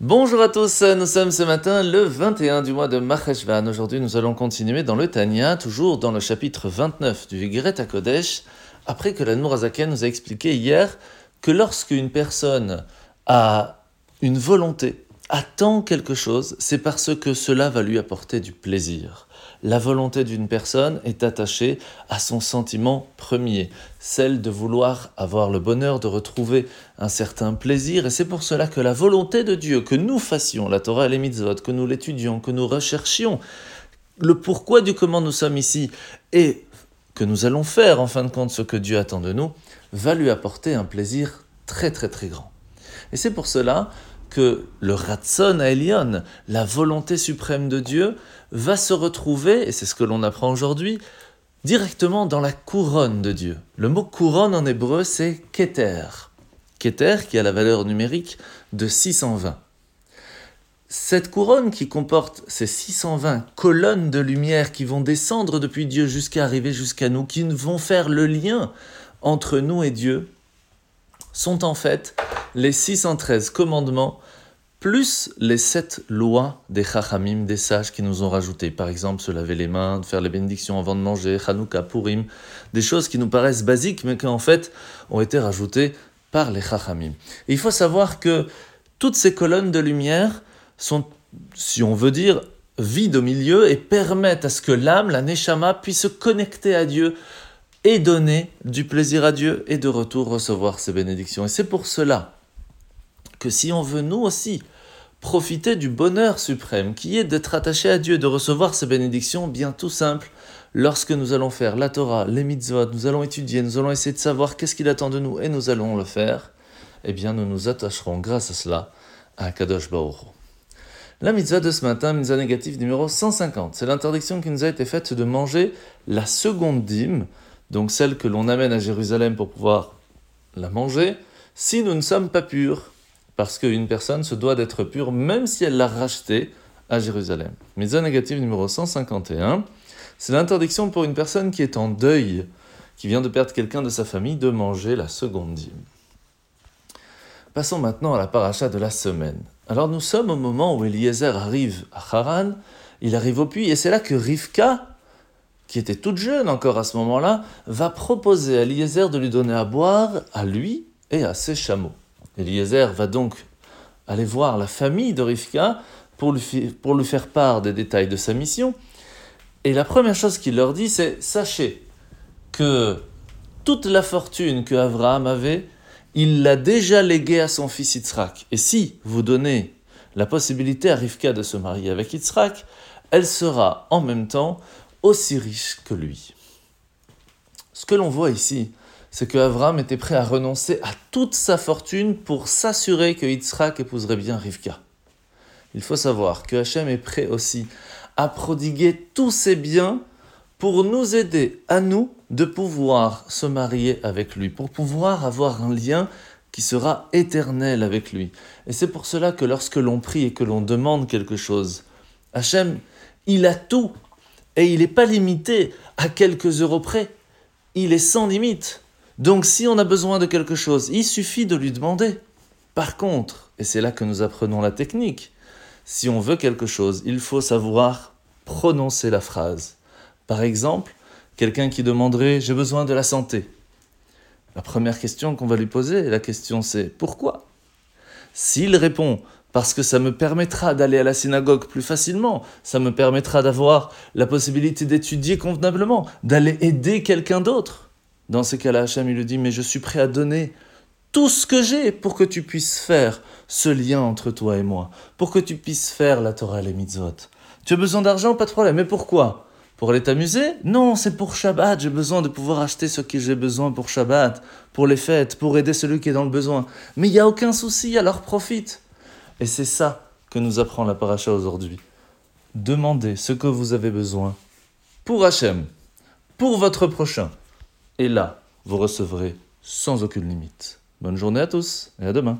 Bonjour à tous, nous sommes ce matin le 21 du mois de Maheshvan. Aujourd'hui, nous allons continuer dans le Tanya, toujours dans le chapitre 29 du Vigret à Kodesh, après que la Nourazaken nous a expliqué hier que lorsque une personne a une volonté, attend quelque chose, c'est parce que cela va lui apporter du plaisir. La volonté d'une personne est attachée à son sentiment premier, celle de vouloir avoir le bonheur de retrouver un certain plaisir, et c'est pour cela que la volonté de Dieu, que nous fassions la Torah et les mitzvot, que nous l'étudions, que nous recherchions, le pourquoi du comment nous sommes ici, et que nous allons faire en fin de compte ce que Dieu attend de nous, va lui apporter un plaisir très très très grand. Et c'est pour cela que le Ratson Elion, la volonté suprême de Dieu, va se retrouver, et c'est ce que l'on apprend aujourd'hui, directement dans la couronne de Dieu. Le mot couronne en hébreu, c'est Keter. Keter qui a la valeur numérique de 620. Cette couronne qui comporte ces 620 colonnes de lumière qui vont descendre depuis Dieu jusqu'à arriver jusqu'à nous, qui vont faire le lien entre nous et Dieu, sont en fait les 613 commandements plus les sept lois des chachamim, des sages qui nous ont rajouté. Par exemple, se laver les mains, faire les bénédictions avant de manger, Hanouka, Purim, des choses qui nous paraissent basiques, mais qui en fait ont été rajoutées par les chachamim. Il faut savoir que toutes ces colonnes de lumière sont, si on veut dire, vides au milieu et permettent à ce que l'âme, la neshama, puisse se connecter à Dieu et donner du plaisir à Dieu et de retour recevoir ses bénédictions. Et c'est pour cela que si on veut nous aussi profiter du bonheur suprême qui est d'être attaché à Dieu, de recevoir ses bénédictions, bien tout simple, lorsque nous allons faire la Torah, les mitzvot, nous allons étudier, nous allons essayer de savoir qu'est-ce qu'il attend de nous et nous allons le faire, eh bien nous nous attacherons grâce à cela à Kadosh Baruch la mitzvah de ce matin, mitzvah négative numéro 150, c'est l'interdiction qui nous a été faite de manger la seconde dîme, donc celle que l'on amène à Jérusalem pour pouvoir la manger, si nous ne sommes pas purs, parce qu'une personne se doit d'être pure même si elle l'a rachetée à Jérusalem. Mitzvah négative numéro 151, c'est l'interdiction pour une personne qui est en deuil, qui vient de perdre quelqu'un de sa famille, de manger la seconde dîme. Passons maintenant à la paracha de la semaine. Alors nous sommes au moment où Eliezer arrive à Haran, il arrive au puits, et c'est là que Rivka, qui était toute jeune encore à ce moment-là, va proposer à Eliezer de lui donner à boire à lui et à ses chameaux. Eliezer va donc aller voir la famille de Rivka pour lui, faire part des détails de sa mission. Et la première chose qu'il leur dit, c'est Sachez que toute la fortune que Abraham avait, il l'a déjà léguée à son fils Yitzhak. Et si vous donnez la possibilité à Rivka de se marier avec Yitzhak, elle sera en même temps aussi riche que lui. Ce que l'on voit ici, c'est que Avram était prêt à renoncer à toute sa fortune pour s'assurer que Yitzhak épouserait bien Rivka. Il faut savoir que Hachem est prêt aussi à prodiguer tous ses biens pour nous aider à nous de pouvoir se marier avec lui, pour pouvoir avoir un lien qui sera éternel avec lui. Et c'est pour cela que lorsque l'on prie et que l'on demande quelque chose, Hachem, il a tout et il n'est pas limité à quelques euros près, il est sans limite. Donc si on a besoin de quelque chose, il suffit de lui demander. Par contre, et c'est là que nous apprenons la technique, si on veut quelque chose, il faut savoir prononcer la phrase. Par exemple, quelqu'un qui demanderait ⁇ J'ai besoin de la santé ⁇ La première question qu'on va lui poser, la question c'est ⁇ Pourquoi ?⁇ S'il répond ⁇ Parce que ça me permettra d'aller à la synagogue plus facilement, ça me permettra d'avoir la possibilité d'étudier convenablement, d'aller aider quelqu'un d'autre, dans ces cas-là, Hachem, lui dit, mais je suis prêt à donner tout ce que j'ai pour que tu puisses faire ce lien entre toi et moi, pour que tu puisses faire la Torah et les mitzvot. Tu as besoin d'argent, pas de problème. Mais pourquoi? Pour aller t'amuser? Non, c'est pour Shabbat. J'ai besoin de pouvoir acheter ce que j'ai besoin pour Shabbat, pour les fêtes, pour aider celui qui est dans le besoin. Mais il n'y a aucun souci, alors profite. Et c'est ça que nous apprend la paracha aujourd'hui. Demandez ce que vous avez besoin pour Hachem, pour votre prochain. Et là, vous recevrez sans aucune limite. Bonne journée à tous et à demain.